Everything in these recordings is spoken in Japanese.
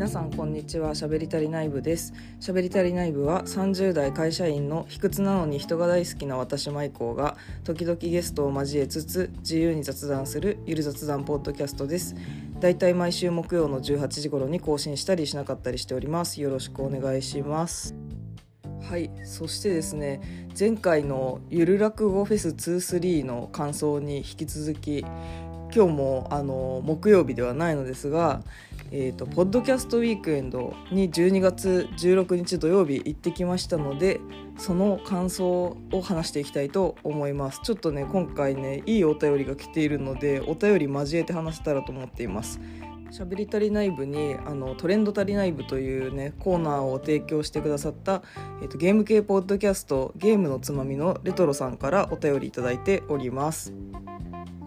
皆さんこんにちは。しゃべりたり内部です。しゃべりたり内部は30代会社員の卑屈なのに人が大好きな私マイコーが時々ゲストを交えつつ自由に雑談するゆる雑談ポッドキャストです。だいたい毎週木曜の18時頃に更新したりしなかったりしております。よろしくお願いします。はい。そしてですね前回のゆる落語フェス23の感想に引き続き今日もあの木曜日ではないのですがえーと、ポッドキャストウィークエンドに12月16日土曜日行ってきましたのでその感想を話していきたいと思います。ちょっとね今回ねいいお便りが来ているのでお便り交えて話せたらと思っています。しゃべり足りない部にあのトレンド足りない部というねコーナーを提供してくださった、えーと、ゲーム系ポッドキャストゲームのつまみのレトロさんからお便りいただいております。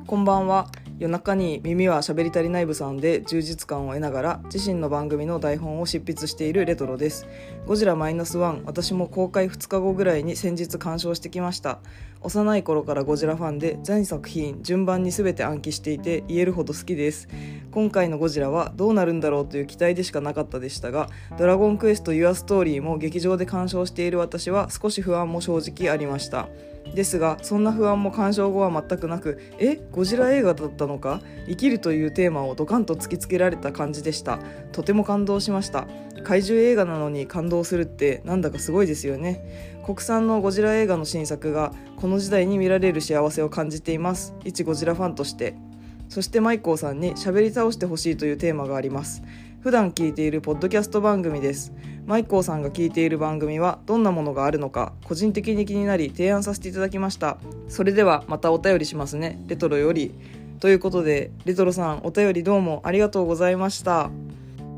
こんばんは。夜中に耳は喋り足りない部さんで充実感を得ながら自身の番組の台本を執筆しているレトロです。ゴジラマイナスワン私も公開2日後ぐらいに先日鑑賞してきました。幼い頃からゴジラファンで全作品順番に全て暗記していて言えるほど好きです。今回のゴジラはどうなるんだろうという期待でしかなかったでしたがドラゴンクエストユアストーリーも劇場で鑑賞している私は少し不安も正直ありました。ですがそんな不安も鑑賞後は全くなくえゴジラ映画だったのか？生きるというテーマをドカンと突きつけられた感じでした。とても感動しました。怪獣映画なのに感動するってなんだかすごいですよね。国産のゴジラ映画の新作がこの時代に見られる幸せを感じています。一ゴジラファンとして。そしてマイコーさんに喋り倒してほしいというテーマがあります。普段聞いているポッドキャスト番組です。マイコーさんが聞いている番組はどんなものがあるのか個人的に気になり提案させていただきました。それではまたお便りしますね。レトロより。ということでレトロさんお便りどうもありがとうございました。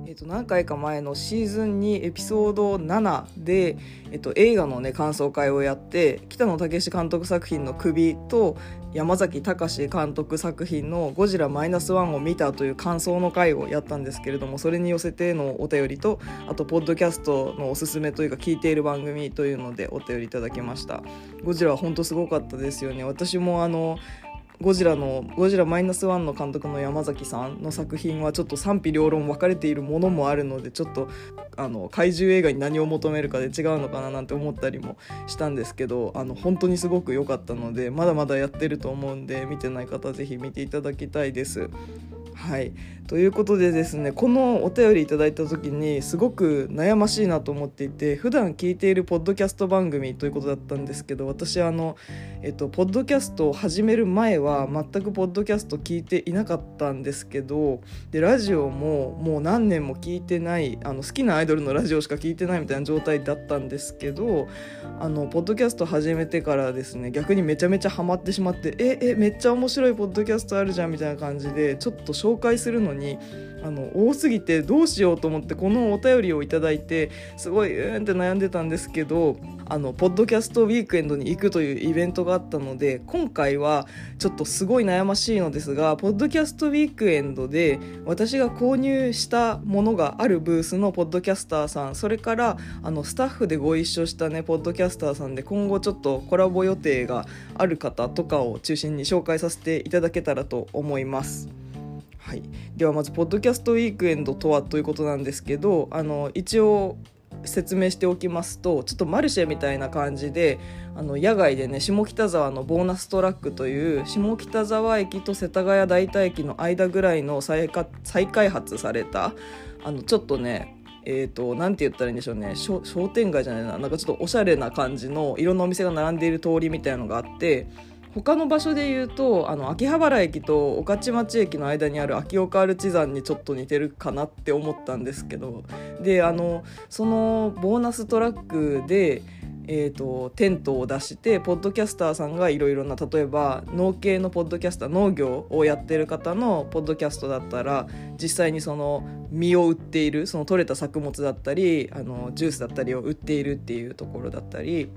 えっと、何回か前のシーズン2エピソード7で、えっと、映画のね感想会をやって北野武監督作品の「首」と山崎隆監督作品の「ゴジラマイナスワンを見たという感想の回をやったんですけれどもそれに寄せてのお便りとあとポッドキャストのおすすめというか聞いている番組というのでお便りいただきました。ゴジラは本当すごかったですよね。私もあのゴジラのゴジラマイナスワンの監督の山崎さんの作品はちょっと賛否両論分かれているものもあるのでちょっとあの怪獣映画に何を求めるかで違うのかななんて思ったりもしたんですけどあの本当にすごく良かったのでまだまだやってると思うんで見てない方是非見ていただきたいです。はい。ということでですねこのお便りいただいた時にすごく悩ましいなと思っていて普段聞いているポッドキャスト番組ということだったんですけど私あの、えっと、ポッドキャストを始める前は全くポッドキャスト聞いていなかったんですけどでラジオももう何年も聞いてないあの好きなアイドルのラジオしか聞いてないみたいな状態だったんですけどあのポッドキャスト始めてからですね逆にめちゃめちゃハマってしまってええめっちゃ面白いポッドキャストあるじゃんみたいな感じでちょっと紹介するのにあの多すぎてどうしようと思ってこのお便りをいただいてすごいうーんって悩んでたんですけどあのポッドキャストウィークエンドに行くというイベントがあったので今回はちょっとすごい悩ましいのですがポッドキャストウィークエンドで私が購入したものがあるブースのポッドキャスターさんそれからあのスタッフでご一緒したねポッドキャスターさんで今後ちょっとコラボ予定がある方とかを中心に紹介させていただけたらと思います。はい、ではまずポッドキャストウィークエンドとはということなんですけどあの一応説明しておきますとちょっとマルシェみたいな感じであの野外でね下北沢のボーナストラックという下北沢駅と世田谷代田駅の間ぐらいの再開発されたあのちょっとねえーと、なんて言ったらいいんでしょうね商店街じゃないななんかちょっとおしゃれな感じのいろんなお店が並んでいる通りみたいのがあって他の場所で言うとあの秋葉原駅と御徒町駅の間にある秋岡アルチザンにちょっと似てるかなって思ったんですけど。であのそのボーナストラックでえーと、テントを出してポッドキャスターさんがいろいろな例えば農系のポッドキャスター農業をやってる方のポッドキャストだったら実際にその実を売っているその取れた作物だったりあのジュースだったりを売っているっていうところだったり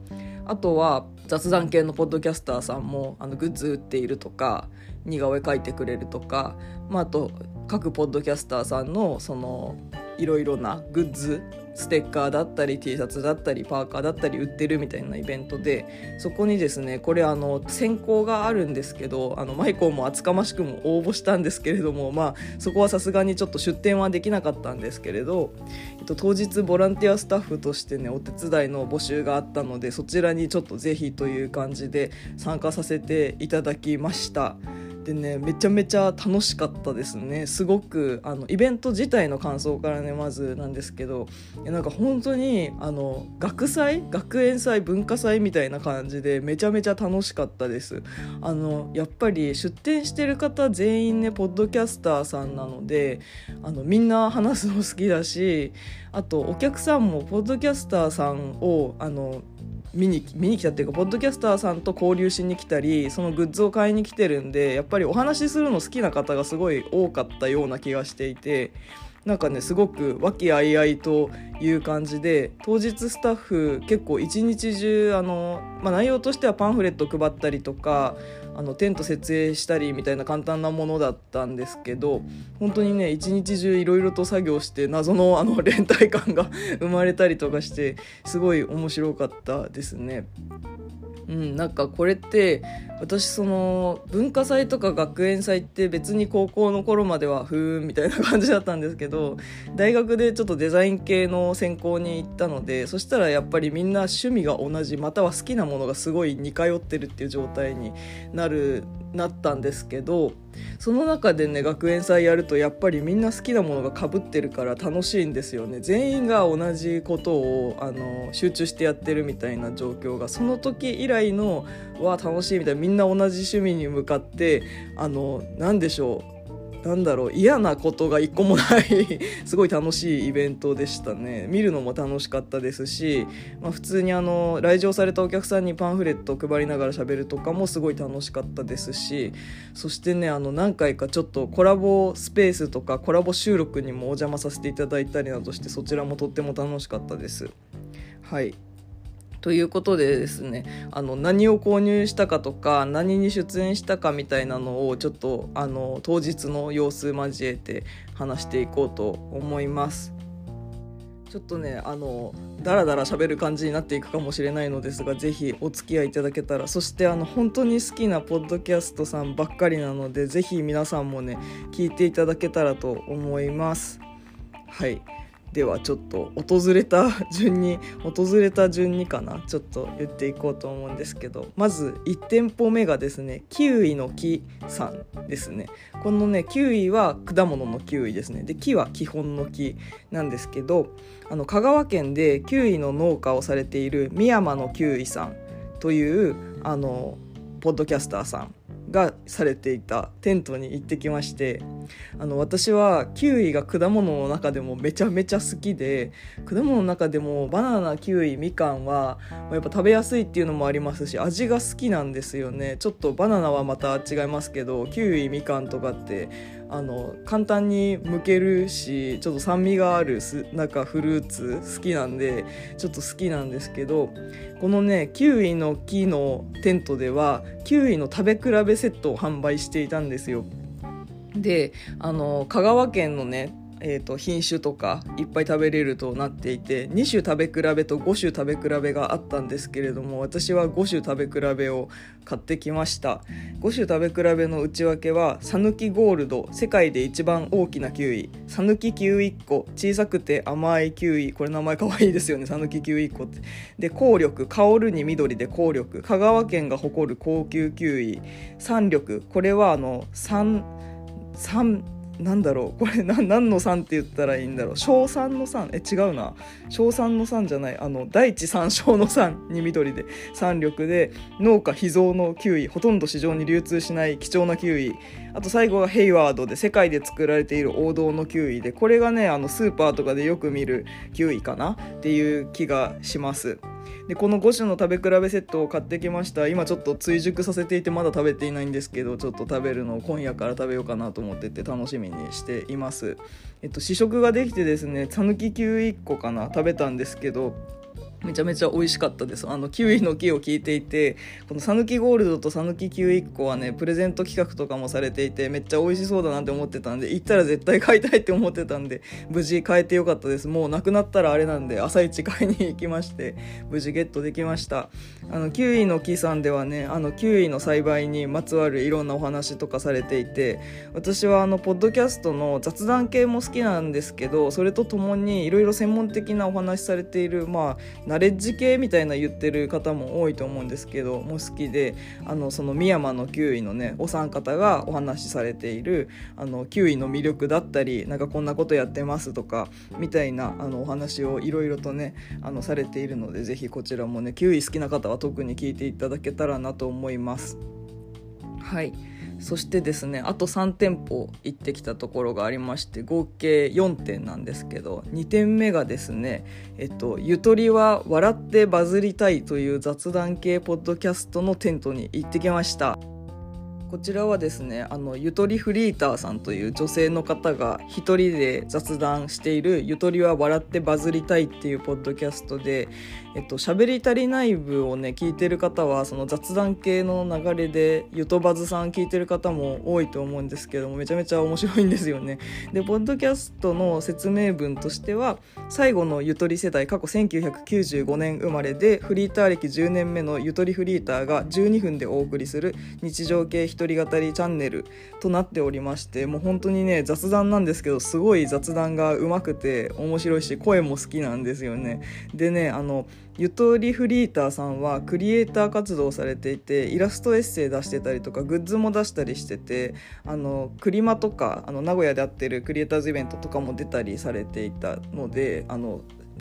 あとは雑談系のポッドキャスターさんもあのグッズ売っているとか似顔絵描いてくれるとか、まあ、あと各ポッドキャスターさんのそのいろいろなグッズステッカーだったり T シャツだったりパーカーだったり売ってるみたいなイベントでそこにですねこれあの選考があるんですけどあのマイコンも厚かましくも応募したんですけれどもまあそこはさすがにちょっと出店はできなかったんですけれど、と、当日ボランティアスタッフとしてねお手伝いの募集があったのでそちらにちょっとぜひという感じで参加させていただきました。でねめちゃめちゃ楽しかったですね。すごくあのイベント自体の感想からねまずなんですけどなんか本当にあの学祭？学園祭文化祭みたいな感じでめちゃめちゃ楽しかったです。あのやっぱり出展してる方全員ねポッドキャスターさんなのであのみんな話すの好きだしあとお客さんもポッドキャスターさんをあの見に見に来たっていうかポッドキャスターさんと交流しに来たりそのグッズを買いに来てるんでやっぱりお話しするの好きな方がすごい多かったような気がしていてなんかねすごく和気あいあいという感じで当日スタッフ結構一日中あの、まあ、内容としてはパンフレット配ったりとかあのテント設営したりみたいな簡単なものだったんですけど本当にね一日中いろいろと作業して謎のあの 連帯感が 生まれたりとかしてすごい面白かったですね。うん、なんかこれって私その文化祭とか学園祭って別に高校の頃まではふーんみたいな感じだったんですけど大学でちょっとデザイン系の専攻に行ったのでそしたらやっぱりみんな趣味が同じまたは好きなものがすごい似通ってるっていう状態になるなったんですけどその中でね学園祭やるとやっぱりみんな好きなものがかぶってるから楽しいんですよね。全員が同じことをあの集中してやってるみたいな状況がその時以来のわ楽しいみたいなみんな同じ趣味に向かってあの何でしょうなんだろう嫌なことが一個もない すごい楽しいイベントでしたね見るのも楽しかったですし、まあ、普通にあの来場されたお客さんにパンフレットを配りながら喋るとかもすごい楽しかったですしそしてねあの何回かちょっとコラボスペースとかコラボ収録にもお邪魔させていただいたりなどしてそちらもとっても楽しかったです。はいということでですねあの何を購入したかとか何に出演したかみたいなのをちょっとあの当日の様子交えて話していこうと思います。ちょっとねあのだらだら喋る感じになっていくかもしれないのですがぜひお付き合いいただけたらそしてあの本当に好きなポッドキャストさんばっかりなのでぜひ皆さんもね聞いていただけたらと思います。はいではちょっと訪れた順に訪れた順にかなちょっと言っていこうと思うんですけどまず1店舗目がですねキウイの木さんですね。このねキウイは果物のキウイですね。で木は基本の木なんですけどあの香川県でキウイの農家をされている三山のキウイさんというあのポッドキャスターさんがされていたテントに行ってきましてあの私はキウイが果物の中でもめちゃめちゃ好きで果物の中でもバナナキウイみかんはやっぱ食べやすいっていうのもありますし味が好きなんですよね。ちょっとバナナはまた違いますけどキウイみかんとかってあの簡単に剥けるしちょっと酸味があるすなんかフルーツ好きなんでちょっと好きなんですけどこのねキウイの木のテントではキウイの食べ比べセットを販売していたんですよ。であの香川県のねえーと、品種とかいっぱい食べれるとなっていて2種食べ比べと5種食べ比べがあったんですけれども私は5種食べ比べを買ってきました。5種食べ比べの内訳はさぬきゴールド世界で一番大きなキウイ。さぬきキウイ1個小さくて甘いキウイ。これ名前かわいいですよね。さぬきキウイ1個って。で効力香るに緑で効力香川県が誇る高級キウイ。三緑。これはあの3 3なんだろうこれ何の3って言ったらいいんだろう。小3の3え違うな。小3の3じゃない。あの大地三小の3に緑で。三緑で農家秘蔵のキウイ。ほとんど市場に流通しない貴重なキウイ。あと最後がヘイワードで世界で作られている王道のキウイでこれがねあのスーパーとかでよく見るキウイかな？っていう気がします。でこの5種の食べ比べセットを買ってきました。今ちょっと追熟させていてまだ食べていないんですけどちょっと食べるのを今夜から食べようかなと思ってて楽しみにしています。えっと試食ができてですね讃岐牛1個かな？食べたんですけどめちゃめちゃ美味しかったです。あのキウイの木を聞いていてこの讃岐ゴールドと讃岐キウイ1個はねプレゼント企画とかもされていてめっちゃ美味しそうだなって思ってたんで行ったら絶対買いたいって思ってたんで無事買えてよかったです。もうなくなったらあれなんで朝一買いに行きまして無事ゲットできました。あのキウイの木さんではねあのキウイの栽培にまつわるいろんなお話とかされていて私はあのポッドキャストの雑談系も好きなんですけどそれとともにいろいろ専門的なお話されているまあナレッジ系みたいな言ってる方も多いと思うんですけども好きであのその深山のキウイのねお三方がお話しされているあのキウイの魅力だったりなんかこんなことやってますとかみたいなあのお話をいろいろとねあのされているのでぜひこちらもねキウイ好きな方は特に聞いていただけたらなと思います。はいそしてですねあと3店舗行ってきたところがありまして合計4点なんですけど2点目がですねえっと「ゆとりは笑ってバズりたい」という雑談系ポッドキャストのテントに行ってきました。こちらはですねあのゆとりフリーターさんという女性の方が一人で雑談している「ゆとりは笑ってバズりたい」っていうポッドキャストでえっと、喋り足りない部をね聞いてる方はその雑談系の流れでゆとばずさん聞いてる方も多いと思うんですけどもめちゃめちゃ面白いんですよね。でポッドキャストの説明文としては最後のゆとり世代過去1995年生まれでフリーター歴10年目のゆとりフリーターが12分でお送りする日常系一人語りチャンネルとなっておりましてもう本当にね雑談なんですけどすごい雑談がうまくて面白いし声も好きなんですよね。でねあのゆとりフリーターさんはクリエイター活動をされていてイラストエッセイ出してたりとかグッズも出したりしててあのクリマとかあの名古屋であってるクリエイターズイベントとかも出たりされていたのであの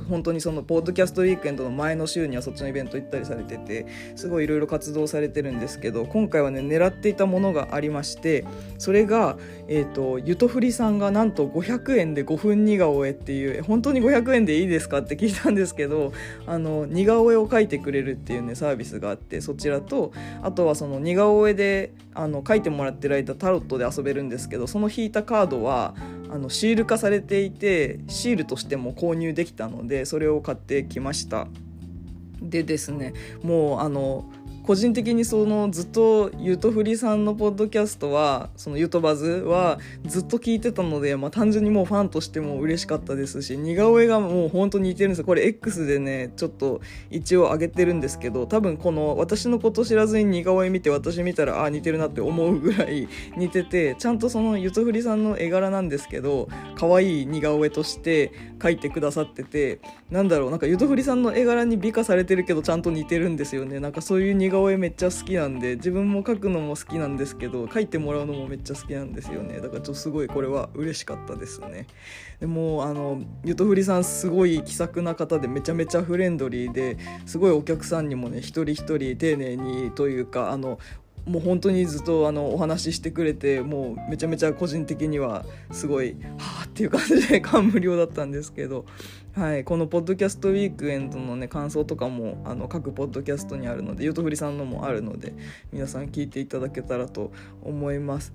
本当にそのポッドキャストウィークエンドの前の週にはそっちのイベント行ったりされててすごいいろいろ活動されてるんですけど今回はね狙っていたものがありましてそれが、えーと、ゆとふりさんがなんと500円で5分似顔絵っていう本当に500円でいいですかって聞いたんですけどあの似顔絵を描いてくれるっていうねサービスがあってそちらとあとはその似顔絵であの書いてもらってる間タロットで遊べるんですけどその引いたカードはあのシール化されていてシールとしても購入できたのでそれを買ってきました。でですねもうあの個人的にそのずっとゆとふりさんのポッドキャストはそのゆとバズはずっと聞いてたので、まあ、単純にもうファンとしても嬉しかったですし似顔絵がもう本当に似てるんです。これ X でねちょっと一応上げてるんですけど多分この私のこと知らずに似顔絵見て私見たらあ似てるなって思うぐらい似ててちゃんとそのゆとふりさんの絵柄なんですけど可愛い似顔絵として描いてくださっててなんだろうなんかゆとふりさんの絵柄に美化されてるけどちゃんと似てるんですよね。なんかそういう似顔絵めっちゃ好きなんで自分も描くのも好きなんですけど描いてもらうのもめっちゃ好きなんですよね。だからちょっとすごいこれは嬉しかったですね。でもあのゆとふりさんすごい気さくな方でめちゃめちゃフレンドリーですごいお客さんにもね一人一人丁寧にというかあのもう本当にずっとあのお話ししてくれてもうめちゃめちゃ個人的にはすごいはあっていう感じで感無量だったんですけど、はい、このポッドキャストウィークエンドのね感想とかもあの各ポッドキャストにあるのでゆとふりさんのもあるので皆さん聞いていただけたらと思います。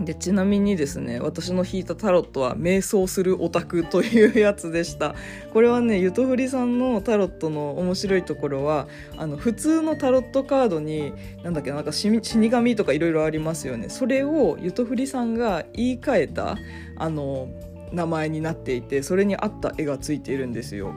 でちなみにですね私の引いたタロットは瞑想するオタクというやつでした。これはねゆとふりさんのタロットの面白いところはあの普通のタロットカードになんだっけなんか死神とかいろいろありますよね。それをゆとふりさんが言い換えたあの名前になっていてそれに合った絵がついているんですよ。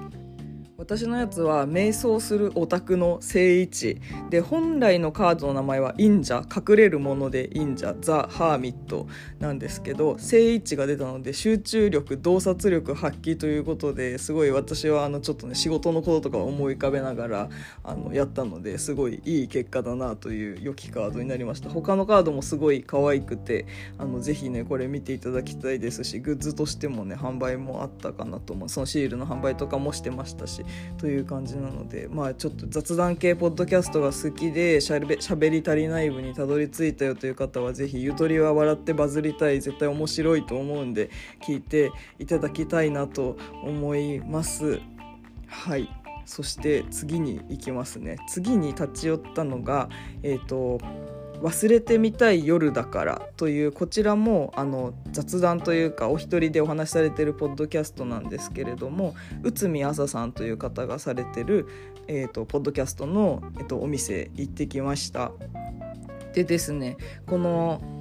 私のやつは瞑想するオタクの聖一。で本来のカードの名前は忍者隠れるもので忍者ザ・ハーミットなんですけど聖一が出たので集中力洞察力発揮ということですごい私はあのちょっとね仕事のこととか思い浮かべながらあのやったのですごいいい結果だなという良きカードになりました。他のカードもすごい可愛くてあのぜひねこれ見ていただきたいですしグッズとしてもね販売もあったかなと思う。そのシールの販売とかもしてましたしという感じなのでまあちょっと雑談系ポッドキャストが好きでしゃべしゃべり足りない部にたどり着いたよという方は是非ゆとりは笑ってバズりたい絶対面白いと思うんで聞いていただきたいなと思います。はい。そして次に行きますね。次に立ち寄ったのがえっ、ー、と忘れてみたい夜だからというこちらもあの雑談というかお一人でお話しされてるポッドキャストなんですけれども内海朝さんという方がされてる、えーと、ポッドキャストの、えーとお店行ってきました。でですねこの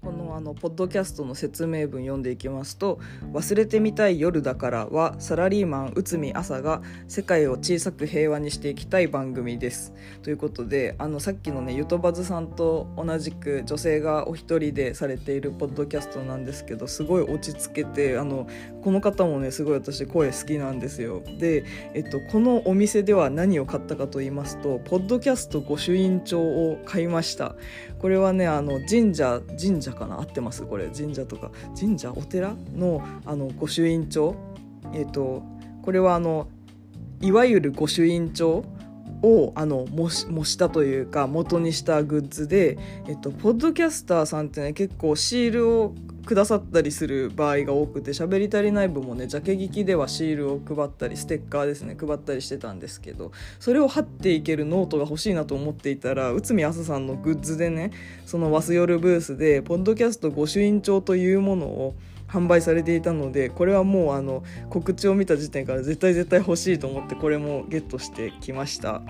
このあのポッドキャストの説明文読んでいきますと「忘れてみたい夜だから」はサラリーマン内海朝が世界を小さく平和にしていきたい番組です。ということであのさっきのねゆとばずさんと同じく女性がお一人でされているポッドキャストなんですけどすごい落ち着けてあのこの方もねすごい私声好きなんですよ。で、えっと、このお店では何を買ったかと言いますとポッドキャスト御朱印帳を買いました。これはねあの神社神社かな？合ってます？これ。神社とか。神社お寺のあの御朱印帳？えっ、ー、とこれはあのいわゆる御朱印帳をあの模したというか元にしたグッズで、えっと、ポッドキャスターさんってね結構シールをくださったりする場合が多くて喋り足りない部もねジャケ聞きではシールを配ったりステッカーですね配ったりしてたんですけどそれを貼っていけるノートが欲しいなと思っていたら内海朝さんのグッズでねそのワスヨルブースでポッドキャスト御朱印帳というものを販売されていたのでこれはもうあの告知を見た時点から絶対絶対欲しいと思ってこれもゲットしてきました。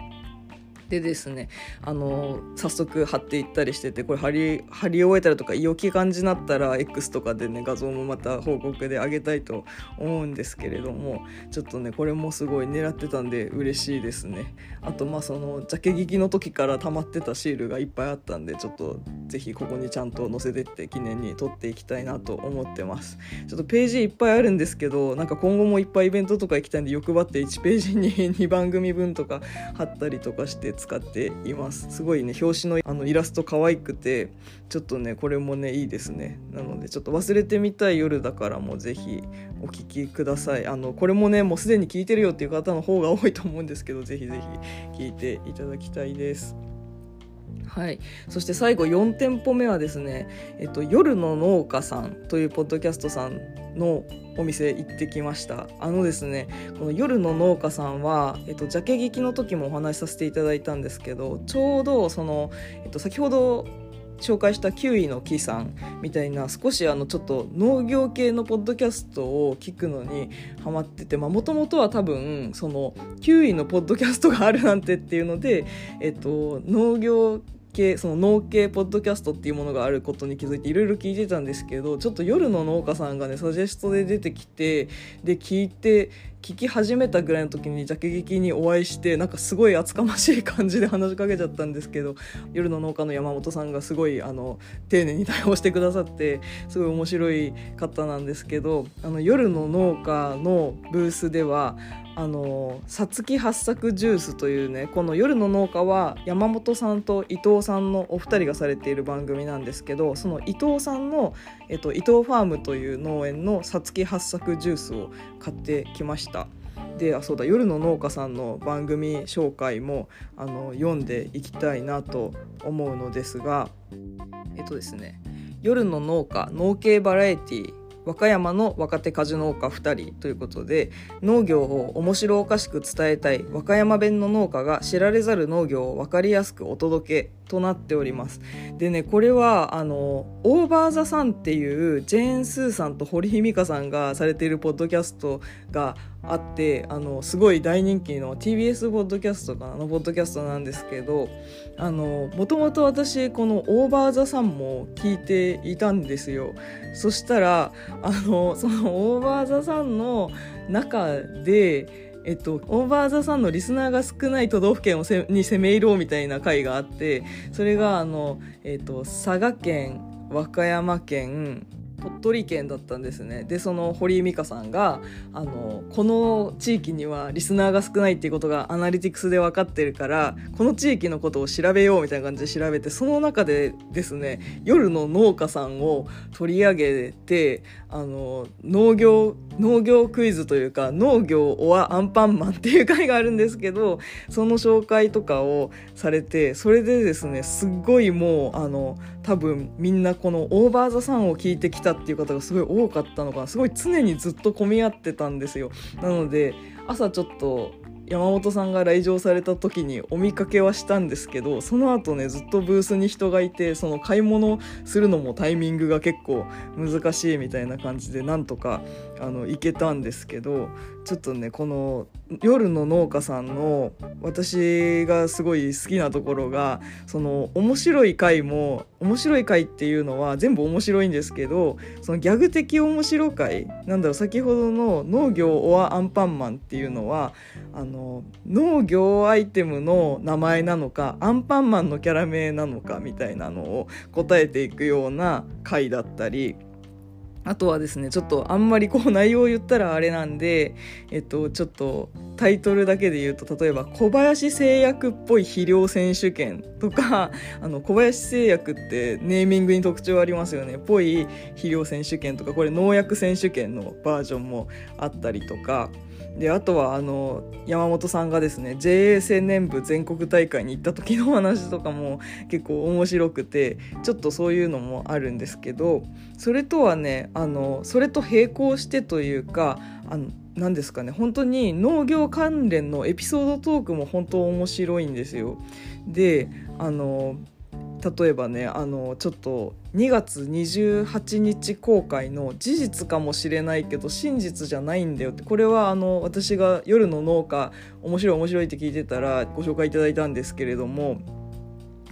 でですねあの早速貼っていったりしててこれ貼り貼り終えたらとか良き感じになったら X とかでね画像もまた報告で上げたいと思うんですけれどもちょっとねこれもすごい狙ってたんで嬉しいですね。あとまあそのジャケ聞きの時から溜まってたシールがいっぱいあったんでちょっと是非ここにちゃんと載せてって記念に撮っていきたいなと思ってます。ちょっとページいっぱいあるんですけどなんか今後もいっぱいイベントとか行きたいんで欲張って1ページに 2番組分とか貼ったりとかして使っています。すごいね表紙のあのイラスト可愛くてちょっとねこれもねいいですね。なのでちょっと忘れてみたい夜だからもぜひお聴きください。あのこれもねもうすでに聞いてるよっていう方の方が多いと思うんですけどぜひぜひ聞いていただきたいです。はい、そして最後4店舗目はですね、えっと、夜の農家さんというポッドキャストさんのお店行ってきました。あのですねこの夜の農家さんは、えっと、ジャケ聞きの時もお話しさせていただいたんですけどちょうどその、えっと、先ほど紹介したキウイの木さんみたいな少しあのちょっと農業系のポッドキャストを聞くのにハマっててもともとは多分そのキウイのポッドキャストがあるなんてっていうので、えっと、農業系その農系ポッドキャストっていうものがあることに気づいていろいろ聞いてたんですけどちょっと夜の農家さんがねサジェストで出てきてで聞いて聞き始めたぐらいの時にジャケ劇にお会いしてなんかすごい厚かましい感じで話しかけちゃったんですけど夜の農家の山本さんがすごいあの丁寧に対応してくださってすごい面白い方なんですけどあの夜の農家のブースではあのさつき八作ジュースというねこの夜の農家は山本さんと伊藤さんのお二人がされている番組なんですけどその伊藤さんの、えっと、伊藤ファームという農園のさつき八作ジュースを買ってきました。であそうだ夜の農家さんの番組紹介もあの読んでいきたいなと思うのですがえっとですね夜の農家農系バラエティー和歌山の若手果樹農家2人ということで農業を面白おかしく伝えたい和歌山弁の農家が知られざる農業を分かりやすくお届けとなっております。でねこれはあのオーバー・ザ・サンっていうジェーン・スーさんと堀井美香さんがされているポッドキャストがあってあのすごい大人気の TBS ポッドキャストかなのポッドキャストなんですけどもともと私この「オーバー・ザ・サン」も聞いていたんですよ。そしたらあのその「オーバー・ザ・サン」の中でえっと、オーバーザさんのリスナーが少ない都道府県をせに攻め入ろうみたいな回があってそれがあの、えっと、佐賀県和歌山県鳥取県だったんですね。でその堀井美香さんがあのこの地域にはリスナーが少ないっていうことがアナリティクスで分かってるからこの地域のことを調べようみたいな感じで調べてその中でですね夜の農家さんを取り上げてあの農業農業クイズというか農業オアアンパンマンっていう回があるんですけどその紹介とかをされてそれでですねすっごいもうあの多分みんなこのオーバーザさんを聞いてきたっていう方がすごい多かったのかな。すごい常にずっと混み合ってたんですよ。なので朝ちょっと山本さんが来場された時にお見かけはしたんですけどその後ねずっとブースに人がいてその買い物するのもタイミングが結構難しいみたいな感じでなんとかあの行けたんですけどちょっとねこの夜の農家さんの私がすごい好きなところがその面白い回も面白い回っていうのは全部面白いんですけどそのギャグ的面白回なんだろう先ほどの農業オアアンパンマンっていうのはあの農業アイテムの名前なのかアンパンマンのキャラ名なのかみたいなのを答えていくような回だったりあとはですねちょっとあんまりこう内容を言ったらあれなんで、えっと、ちょっとタイトルだけで言うと例えば小林製薬っぽい肥料選手権とか あの小林製薬ってネーミングに特徴ありますよねぽい肥料選手権とかこれ農薬選手権のバージョンもあったりとか。であとはあの山本さんがですね JA 青年部全国大会に行った時の話とかも結構面白くてちょっとそういうのもあるんですけどそれとはねあのそれと並行してというかあの何ですかね本当に農業関連のエピソードトークも本当面白いんですよ。であの例えばねあのちょっと2月28日公開の事実かもしれないけど真実じゃないんだよってこれはあの私が夜の農家面白い面白いって聞いてたらご紹介いただいたんですけれども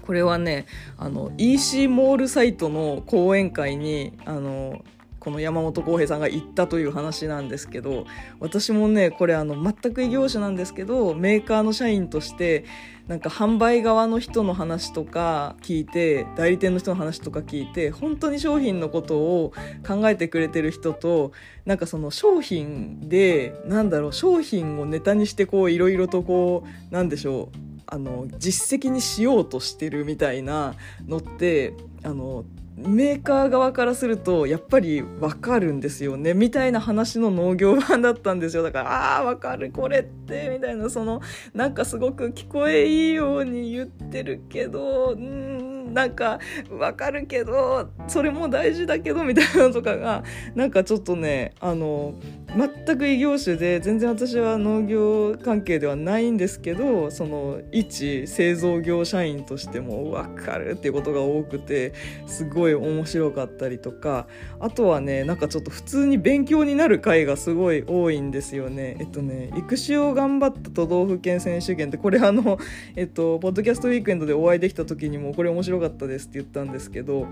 これはねあの EC モールサイトの講演会にあのこの山本浩平さんが言ったという話なんですけど私もねこれあの全く異業種なんですけどメーカーの社員としてなんか販売側の人の話とか聞いて代理店の人の話とか聞いて本当に商品のことを考えてくれてる人となんかその商品でなんだろう商品をネタにしてこういろいろとこうなんでしょうあの実績にしようとしてるみたいなのってあのメーカー側からするとやっぱり分かるんですよね。みたいな話の農業版だったんですよ。だからああ分かるこれってみたいな。そのなんかすごく聞こえいいように言ってるけどうんなんか分かるけどそれも大事だけどみたいなのとかがなんかちょっとねあの全く異業種で全然私は農業関係ではないんですけどその一製造業社員としても分かるっていうことが多くてすごいい面白かったりとかあとはねなんかちょっと普通に勉強になる回がすごい多いんですよね。えっとね育種を頑張った都道府県選手権ってこれあのえっとポッドキャストウィークエンドでお会いできた時にもこれ面白かったですって言ったんですけど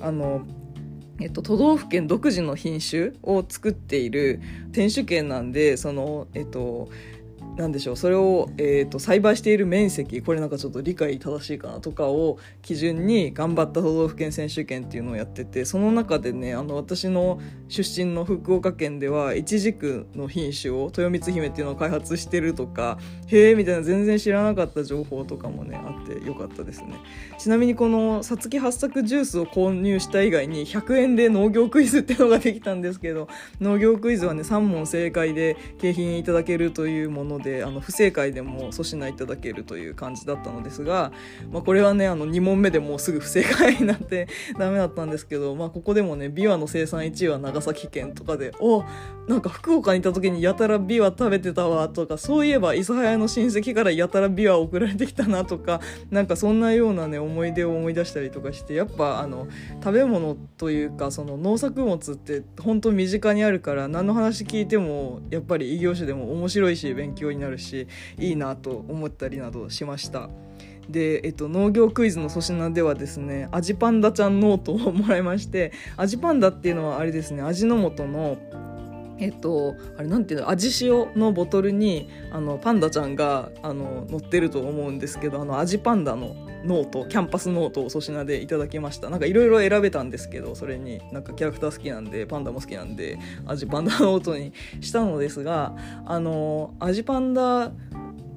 あのえっと、都道府県独自の品種を作っている店主権なんでその、えっと、なんでしょうそれを、えーと、栽培している面積これなんかちょっと理解正しいかなとかを基準に頑張った都道府県選手権っていうのをやっててその中でねあの私の出身の福岡県ではイチジクの品種を豊光姫っていうのを開発してるとかへえみたいな全然知らなかった情報とかもねあってよかったですね。ちなみにこのさつき八作ジュースを購入した以外に100円で農業クイズっていうのができたんですけど農業クイズはね3問正解で景品いただけるというものであの不正解でも粗品いただけるという感じだったのですが、まあ、これはねあの2問目でもうすぐ不正解になって ダメだったんですけど、まあ、ここでもねビワの生産1位は長崎県とかでおなんか福岡にいた時にやたらビワ食べてたわとかそういえば諫早の親戚からやたらビワ送られてきたなとかなんかそんなようなね思い出を思い出したりとかしてやっぱあの食べ物というかその農作物って本当身近にあるから何の話聞いてもやっぱり異業種でも面白いし勉強になるしいいなと思ったりなどしました。で、えっと、農業クイズの粗品ではですねアジパンダちゃんノートをもらいましてアジパンダっていうのはあれですね味の素のえっと、あれなんていうの？味塩のボトルにあのパンダちゃんがあの乗ってると思うんですけどあのアジパンダのノートキャンパスノートを粗品でいただきました。なんかいろいろ選べたんですけどそれになんかキャラクター好きなんでパンダも好きなんでアジパンダノートにしたのですがあのアジパンダ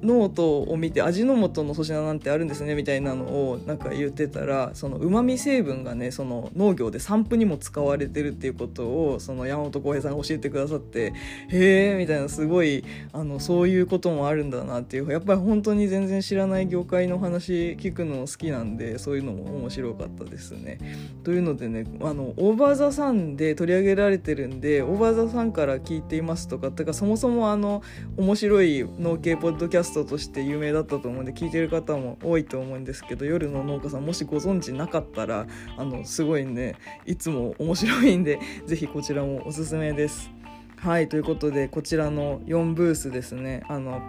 ノートを見て味の素の粗品なんてあるんですねみたいなのをなんか言ってたらその旨味成分がねその農業で散布にも使われてるっていうことをその山本浩平さんが教えてくださってへえみたいなすごいあのそういうこともあるんだなっていうやっぱり本当に全然知らない業界の話聞くの好きなんでそういうのも面白かったですね。というのでねあのオーバー・ザ・サンで取り上げられてるんでオーバー・ザ・サンから聞いていますとかってかそもそもあの面白い農系ポッドキャストとして有名だったと思うんで聞いてる方も多いと思うんですけど夜の農家さんもしご存知なかったらあのすごいねいつも面白いんで是非こちらもおすすめです。はいということでこちらの4ブースですね。あの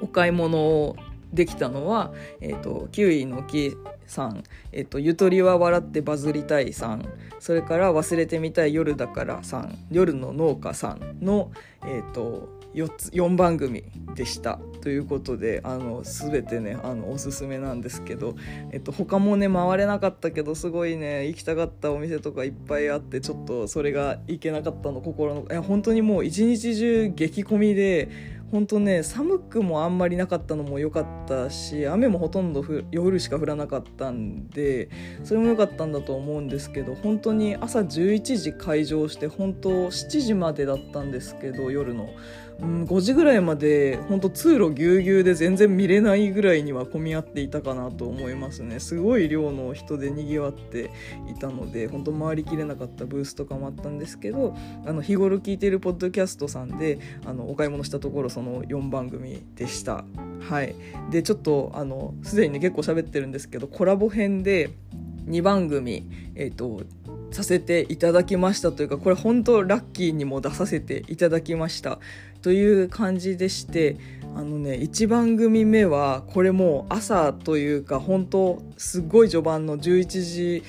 お買い物をできたのは、えーと、キウイの木さん、えーと、ゆとりは笑ってバズりたいさん。それから忘れてみたい夜だからさん。夜の農家さんの、えーと、4, つ4番組でしたということであの全てねあのおすすめなんですけど、えっと、他もね回れなかったけどすごいね行きたかったお店とかいっぱいあってちょっとそれが行けなかったの心のいや本当にもう一日中激混みで本当ね寒くもあんまりなかったのも良かったし雨もほとんど夜しか降らなかったんでそれも良かったんだと思うんですけど本当に朝11時開場して本当7時までだったんですけど夜の。うん、5時ぐらいまで本当通路ぎゅうぎゅうで全然見れないぐらいには混み合っていたかなと思いますね。すごい量の人でにぎわっていたので本当回りきれなかったブースとかもあったんですけどあの日頃聞いてるポッドキャストさんであのお買い物したところその4番組でした。はい、でちょっとあのすでにね結構喋ってるんですけどコラボ編で2番組、えーとさせていただきましたというかこれ本当ラッキーにも出させていただきました。という感じでしてあのね1番組目はこれもう朝というか本当すごい序盤の11時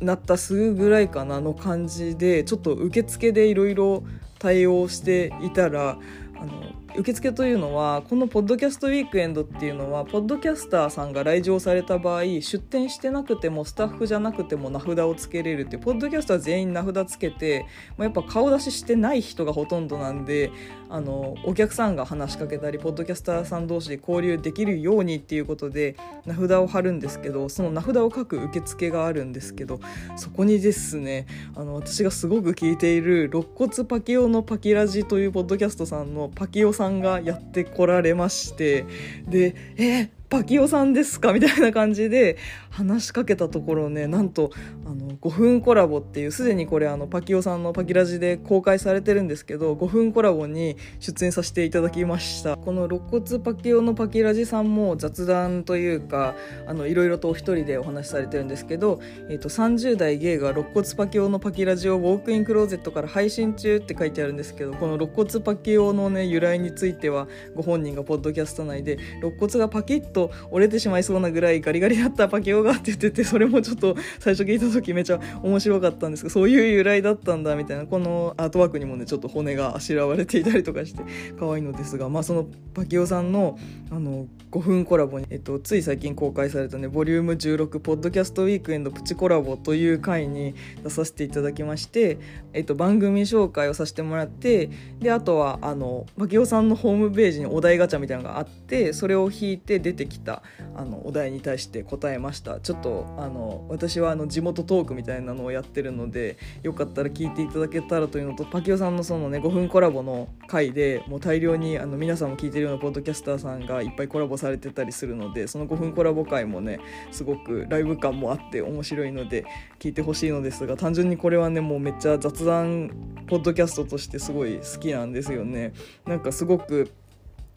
なったすぐぐらいかなの感じでちょっと受付でいろいろ対応していたらあの受付というのはこのポッドキャストウィークエンドっていうのはポッドキャスターさんが来場された場合出店してなくてもスタッフじゃなくても名札をつけれるっていうポッドキャスター全員名札つけて、まあ、やっぱ顔出ししてない人がほとんどなんであのお客さんが話しかけたりポッドキャスターさん同士で交流できるようにっていうことで名札を貼るんですけどその名札を書く受付があるんですけどそこにですねあの私がすごく聞いている「肋骨パキオのパキラジ」というポッドキャストさんのパキオさんさんがやってこられましてでえパキオさんですか？みたいな感じで話しかけたところねなんとあの5分コラボっていうすでにこれあのパキオさんのパキラジで公開されてるんですけど5分コラボに出演させていただきました。この肋骨パキオのパキラジさんも雑談というかあのいろいろとお一人でお話しされてるんですけど、えー、と30代ゲイが肋骨パキオのパキラジをウォークインクローゼットから配信中って書いてあるんですけどこの肋骨パキオのね由来についてはご本人がポッドキャスト内で肋骨がパキッと折れてしまいそうなぐらいガリガリだったパキオがって言っててそれもちょっと最初聞いた時めちゃ面白かったんですけどそういう由来だったんだみたいなこのアートワークにもねちょっと骨があしらわれていたりとかして可愛いのですがまあそのパキオさんのあの5分コラボに、えっと、つい最近公開されたねボリューム16ポッドキャストウィークエンドプチコラボという回に出させていただきまして、えっと、番組紹介をさせてもらってであとはあのパキオさんのホームページにお題ガチャみたいなのがあってそれを引いて出てきたあのお題に対して答えましたちょっとあの私はあの地元トークみたいなのをやってるのでよかったら聞いていただけたらというのとパキオさんのそのね5分コラボの回でもう大量にあの皆さんも聞いてるようなポッドキャスターさんがいっぱいコラボされてたりするのでその5分コラボ回もねすごくライブ感もあって面白いので聞いてほしいのですが単純にこれはねもうめっちゃ雑談ポッドキャストとしてすごい好きなんですよね。なんかすごく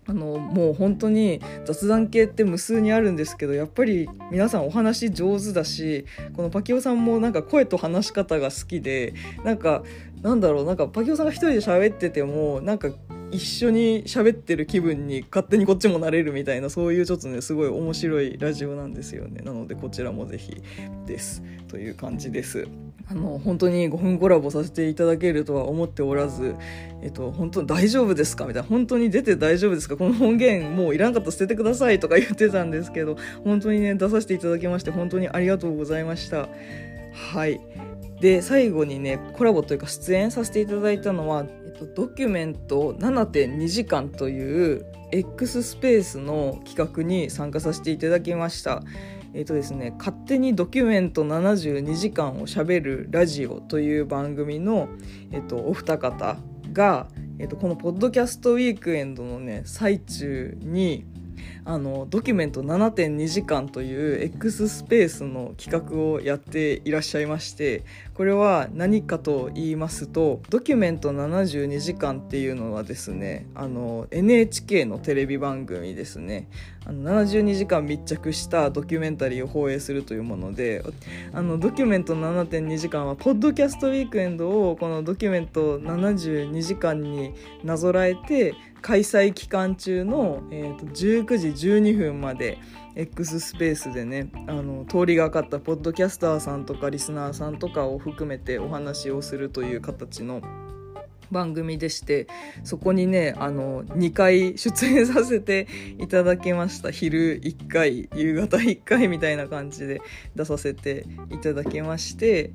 あのもう本当に雑談系って無数にあるんですけどやっぱり皆さんお話上手だしこのパキオさんもなんか声と話し方が好きでなんかなんだろうなんかパキオさんが一人で喋っててもなんか一緒に喋ってる気分に勝手にこっちもなれるみたいなそういうちょっとねすごい面白いラジオなんですよね。なのでこちらもぜひです。という感じです。あの本当に5分コラボさせていただけるとは思っておらずえっと本当に大丈夫ですかみたいな。本当に出て大丈夫ですかこの音源もういらんかったら捨ててくださいとか言ってたんですけど本当にね出させていただきまして本当にありがとうございました。はい。で最後にねコラボというか出演させていただいたのは、と、ドキュメント7.2時間という X スペースの企画に参加させていただきました。えっ、とですね、勝手にドキュメント72時間をしゃべるラジオという番組の、えっ、と、お二方が、えっ、と、このポッドキャストウィークエンドのね、最中に、あのドキュメント7.2時間という X スペースの企画をやっていらっしゃいましてこれは何かと言いますとドキュメント72時間っていうのはですねあの NHK のテレビ番組ですね。あの72時間密着したドキュメンタリーを放映するというものであのドキュメント7.2時間はポッドキャストウィークエンドをこのドキュメント72時間になぞらえて開催期間中の、えーと、19時12分まで X スペースでねあの通りがかったポッドキャスターさんとかリスナーさんとかを含めてお話をするという形の番組でしてそこにねあの2回出演させていただきました。昼1回夕方1回みたいな感じで出させていただきまして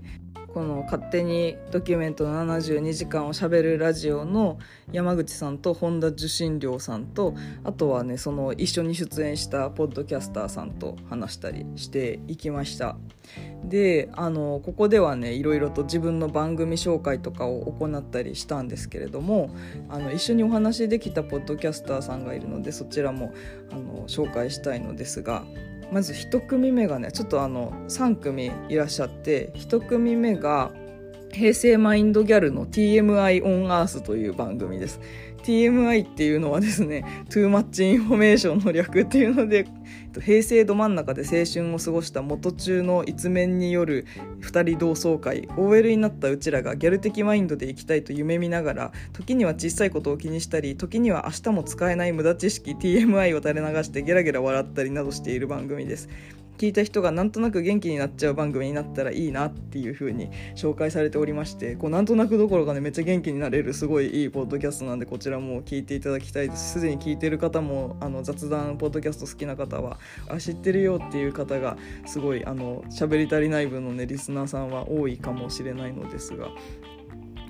この勝手にドキュメント72時間をしゃべるラジオの山口さんと本田受信料さんとあとはねその一緒に出演したポッドキャスターさんと話したりしていきました。であのここではねいろいろと自分の番組紹介とかを行ったりしたんですけれどもあの一緒にお話できたポッドキャスターさんがいるのでそちらもあの紹介したいのですがまず1組目がねちょっとあの3組いらっしゃって1組目が平成マインドギャルの TMI オンアースという番組です。TMI っていうのはですね Too Much Information の略っていうので平成ど真ん中で青春を過ごした元中の一面による2人同窓会 OL になったうちらがギャル的マインドで生きたいと夢見ながら時には小さいことを気にしたり時には明日も使えない無駄知識 TMI を垂れ流してゲラゲラ笑ったりなどしている番組です。聞いた人がなんとなく元気になっちゃう番組になったらいいなっていう風に紹介されておりましてこうなんとなくどころかねめっちゃ元気になれるすごいいいポッドキャストなんでこちらも聞いていただきたいです。すでに聞いてる方もあの雑談ポッドキャスト好きな方はあ知ってるよっていう方がすごいあの喋り足りない分のねリスナーさんは多いかもしれないのですが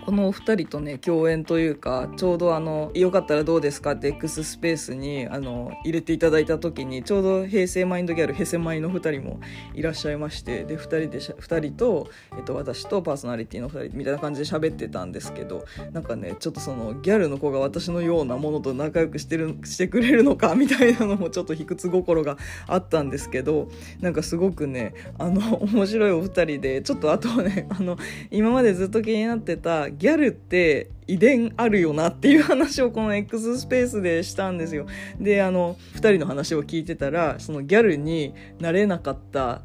このお二人とね共演というかちょうどあの「よかったらどうですか?」って X スペースにあの入れていただいた時にちょうど平成マインドギャルヘセマイの2人もいらっしゃいましてで2人で2人と、えっと、私とパーソナリティの2人みたいな感じで喋ってたんですけどなんかねちょっとそのギャルの子が私のようなものと仲良くしてるしてくれるのかみたいなのもちょっと卑屈心があったんですけどなんかすごくねあの面白いお二人でちょっとあとはねあの今までずっと気になってたギャルって遺伝あるよなっていう話をこの X スペースでしたんですよ。で、あの、2人の話を聞いてたら、そのギャルになれなかった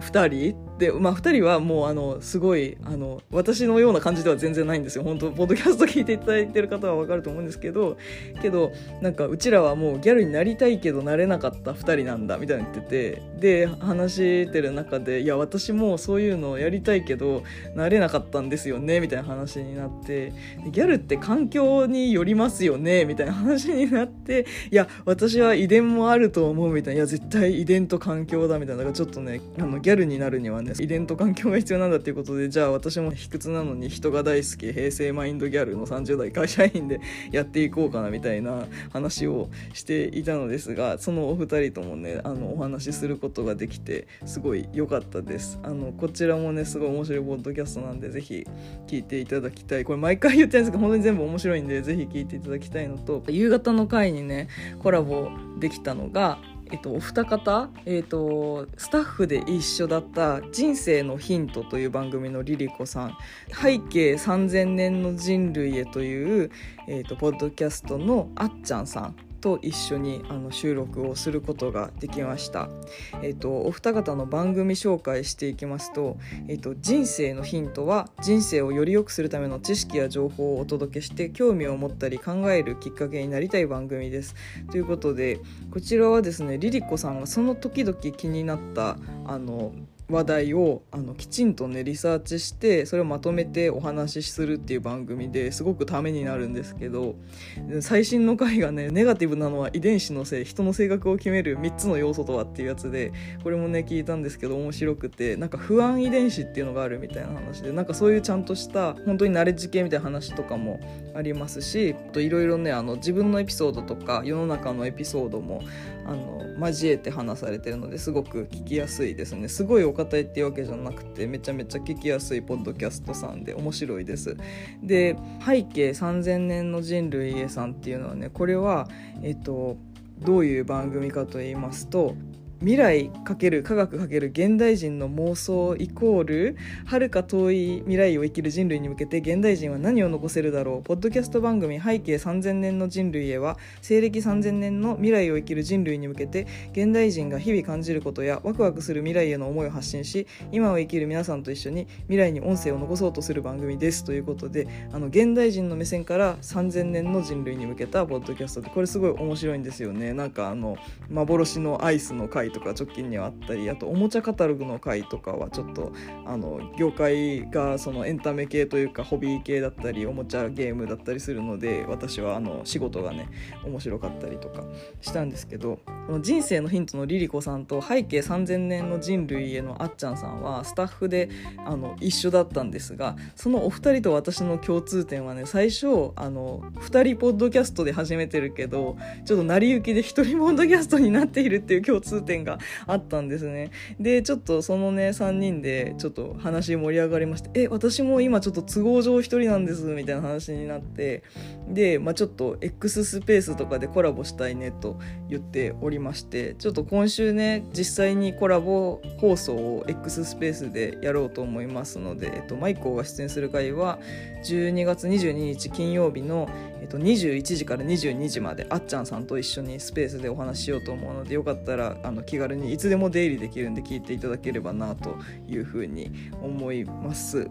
2人で、まあ、2人はもうあのすごいあの私のような感じでは全然ないんですよ。本当ポッドキャスト聞いていただいてる方は分かると思うんですけどけどなんかうちらはもうギャルになりたいけどなれなかった2人なんだみたいな言っててで話してる中でいや私もそういうのやりたいけどなれなかったんですよねみたいな話になってギャルって環境によりますよねみたいな話になっていや私は遺伝もあると思うみたいな。いや絶対遺伝と環境だみたいな。だからちょっとねあのギャルになるにはね遺伝と環境が必要なんだっていうことでじゃあ私も卑屈なのに人が大好き平成マインドギャルの30代会社員で やっていこうかなみたいな話をしていたのですがそのお二人ともねあのお話しすることができてすごい良かったです。あのこちらもねすごい面白いポッドキャストなんでぜひ聞いていただきたい。これ毎回言ってるんですけど本当に全部面白いんでぜひ聞いていただきたいのと夕方の回にねコラボできたのがえっと、お二方、えっと、スタッフで一緒だった「人生のヒント」という番組のリリコさん「背景3000年の人類へ」という、えっと、ポッドキャストのあっちゃんさん。と一緒にあの収録をすることができました、えーと、お二方の番組紹介していきますと,、えーと「人生のヒント」は人生をより良くするための知識や情報をお届けして興味を持ったり考えるきっかけになりたい番組です。ということでこちらはですねリリコさんがその時々気になったあの話題をあのきちんとねリサーチしてそれをまとめてお話しするっていう番組ですごくためになるんですけど最新の回がねネガティブなのは遺伝子のせい人の性格を決める3つの要素とはっていうやつでこれもね聞いたんですけど面白くてなんか不安遺伝子っていうのがあるみたいな話でなんかそういうちゃんとした本当にナレッジ系みたいな話とかもありますしいろいろねあの自分のエピソードとか世の中のエピソードもあの交えて話されてるのですごく聞きやすいですね。すごいお堅いっていうわけじゃなくてめちゃめちゃ聞きやすいポッドキャストさんで面白いです。で背景3000年の人類へさんっていうのはねこれはえっとどういう番組かと言いますと未来×科学×現代人の妄想イコール遥か遠い未来を生きる人類に向けて現代人は何を残せるだろう。ポッドキャスト番組「背景3000年の人類へ」は西暦3000年の未来を生きる人類に向けて現代人が日々感じることやワクワクする未来への思いを発信し今を生きる皆さんと一緒に未来に音声を残そうとする番組です。ということであの現代人の目線から3000年の人類に向けたポッドキャストでこれすごい面白いんですよね。なんかあの幻のアイスの回回とか直近にはあったりあとおもちゃカタログの回とかはちょっとあの業界がそのエンタメ系というかホビー系だったりおもちゃゲームだったりするので私はあの仕事がね面白かったりとかしたんですけどこの人生のヒントのリリコさんと背景3000年の人類へのあっちゃんさんはスタッフであの一緒だったんですがそのお二人と私の共通点はね最初あの2人ポッドキャストで始めてるけどちょっと成り行きで1人ポッドキャストになっているっていう共通点点があったんですね。でちょっとそのね3人でちょっと話盛り上がりましてえ私も今ちょっと都合上1人なんですみたいな話になってで、まあ、ちょっと X スペースとかでコラボしたいねと言っておりましてちょっと今週ね実際にコラボ放送を X スペースでやろうと思いますので、えっと、マイコーが出演する回は12月22日金曜日の、えっと、21時から22時まであっちゃんさんと一緒にスペースでお話ししようと思うのでよかったらあの気軽にいつでも出入りできるんで聞いていただければなというふうに思います。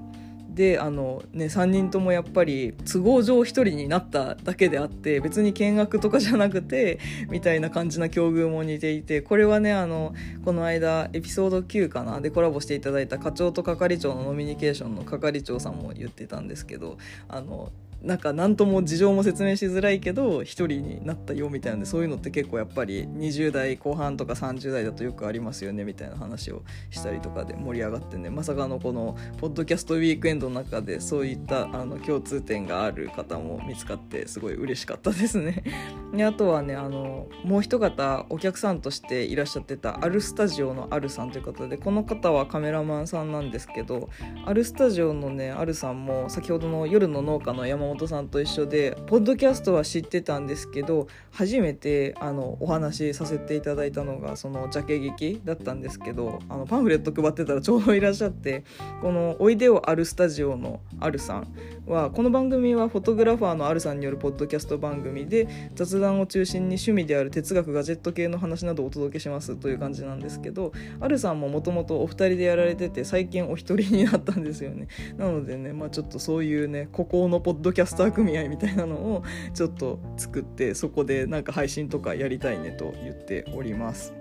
であのね3人ともやっぱり都合上1人になっただけであって別に見学とかじゃなくてみたいな感じな境遇も似ていてこれはねあのこの間エピソード9かな？でコラボしていただいた課長と係長のノミニケーションの係長さんも言ってたんですけどあのなんか何とも事情も説明しづらいけど1人になったよみたいなんでそういうのって結構やっぱり20代後半とか30代だとよくありますよねみたいな話をしたりとかで盛り上がってねまさかのこのポッドキャストウィークエンドの中でそういったあの共通点がある方も見つかってすごい嬉しかったですね。であとはねあのもう一方お客さんとしていらっしゃってたアルスタジオのアルさんという方でこの方はカメラマンさんなんですけどアルスタジオのねアルさんも先ほどの夜の農家の山本本さんと一緒でポッドキャストは知ってたんですけど初めてあのお話しさせていただいたのがそのジャケ劇だったんですけどあのパンフレット配ってたらちょうどいらっしゃってこの「おいでよあるスタジオ」のあるさんはこの番組はフォトグラファーのあるさんによるポッドキャスト番組で雑談を中心に趣味である哲学ガジェット系の話などをお届けしますという感じなんですけどあるさんももともとお二人でやられてて最近お一人になったんですよね。なのでねまあちょっとそういうね孤高のポッドキャスター組合みたいなのをちょっと作ってそこでなんか配信とかやりたいねと言っております。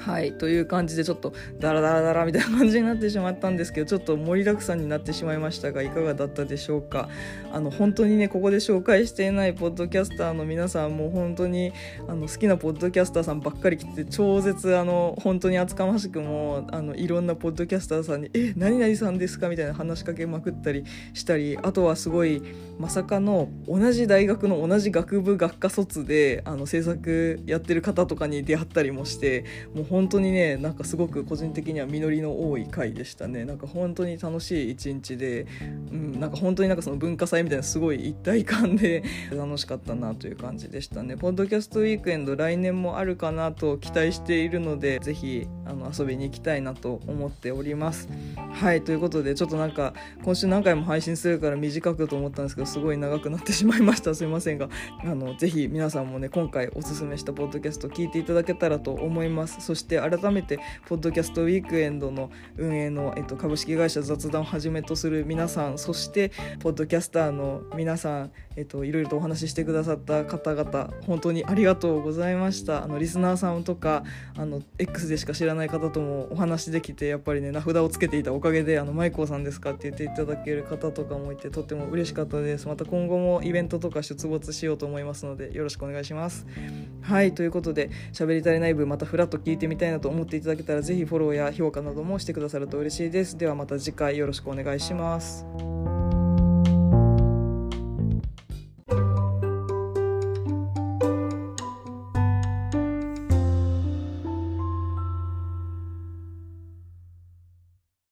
はいという感じでちょっとダラダラダラみたいな感じになってしまったんですけどちょっと盛りだくさんになってしまいましたがいかがだったでしょうか あの本当にねここで紹介していないポッドキャスターの皆さんも本当にあの好きなポッドキャスターさんばっかり来て超絶あの本当に厚かましくもあのいろんなポッドキャスターさんに「え何々さんですか?」みたいな話しかけまくったりしたりあとはすごいまさかの同じ大学の同じ学部学科卒であの制作やってる方とかに出会ったりもしてもう本当にねなんかすごく個人的には実りの多い回でしたね。なんか本当に楽しい一日で、うん、なんか本当になんかその文化祭みたいなすごい一体感で 楽しかったなという感じでしたね。ポッドキャストウィークエンド来年もあるかなと期待しているのでぜひあの遊びに行きたいなと思っております。はいということでちょっとなんか今週何回も配信するから短くと思ったんですけどすごい長くなってしまいました。すいませんがあのぜひ皆さんもね今回おすすめしたポッドキャスト聞いていただけたらと思います。そして改めてポッドキャストウィークエンドの運営の、えっと、株式会社雑談をはじめとする皆さんそしてポッドキャスターの皆さん、えっと、いろいろとお話ししてくださった方々本当にありがとうございましたあのリスナーさんとかあの X でしか知らない方ともお話できてやっぱりね名札をつけていたおかげで「あのマイコーさんですか?」って言っていただける方とかもいてとっても嬉しかったですまた今後もイベントとか出没しようと思いますのでよろしくお願いしますはいということで「しゃべり足りない部」またフラッと聞いてみたいなと思っていただけたらぜひフォローや評価などもしてくださると嬉しいです。ではまた次回よろしくお願いします。